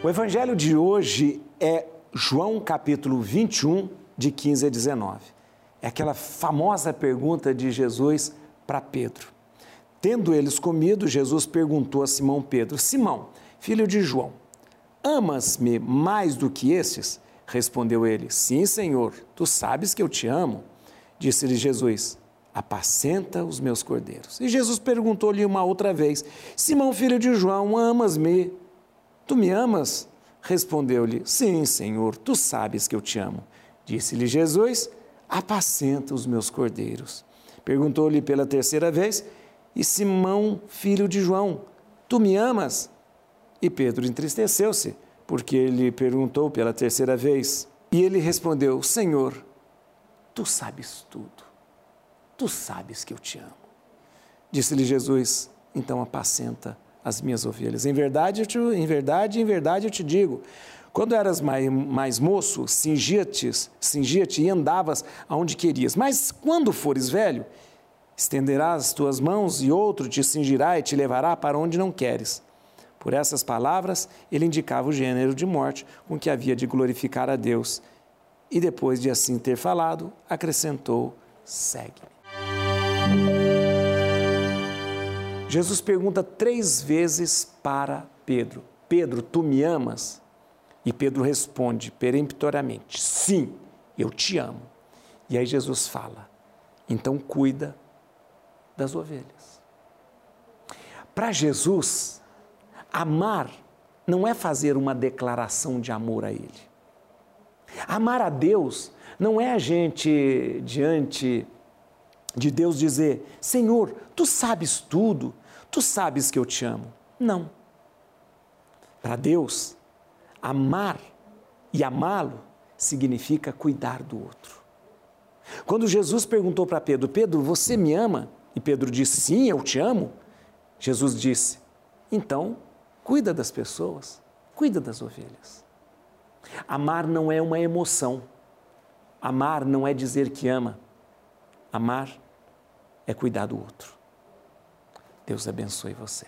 O evangelho de hoje é João capítulo 21, de 15 a 19. É aquela famosa pergunta de Jesus para Pedro. Tendo eles comido, Jesus perguntou a Simão Pedro: Simão, filho de João, amas-me mais do que esses? Respondeu ele: Sim, Senhor, tu sabes que eu te amo. Disse-lhe Jesus: Apacenta os meus cordeiros. E Jesus perguntou-lhe uma outra vez: Simão, filho de João, amas-me? Tu me amas? Respondeu-lhe: Sim, Senhor, tu sabes que eu te amo. Disse-lhe Jesus: Apacenta os meus cordeiros. Perguntou-lhe pela terceira vez: E Simão, filho de João, tu me amas? E Pedro entristeceu-se, porque ele perguntou pela terceira vez. E ele respondeu: Senhor, tu sabes tudo. Tu sabes que eu te amo. Disse-lhe Jesus: Então apacenta as minhas ovelhas. Em verdade, te, em verdade, em verdade eu te digo, quando eras mais, mais moço, cingia-te cingia e andavas aonde querias. Mas quando fores velho, estenderás as tuas mãos e outro te cingirá e te levará para onde não queres. Por essas palavras, ele indicava o gênero de morte com que havia de glorificar a Deus. E depois de assim ter falado, acrescentou: segue-me. Jesus pergunta três vezes para Pedro: Pedro, tu me amas? E Pedro responde peremptoriamente: Sim, eu te amo. E aí Jesus fala: Então cuida das ovelhas. Para Jesus, amar não é fazer uma declaração de amor a Ele. Amar a Deus não é a gente diante de Deus dizer: Senhor, tu sabes tudo, tu sabes que eu te amo. Não. Para Deus, amar e amá-lo significa cuidar do outro. Quando Jesus perguntou para Pedro: Pedro, você me ama? E Pedro disse: Sim, eu te amo. Jesus disse: Então, cuida das pessoas, cuida das ovelhas. Amar não é uma emoção. Amar não é dizer que ama. Amar é cuidar do outro. Deus abençoe você.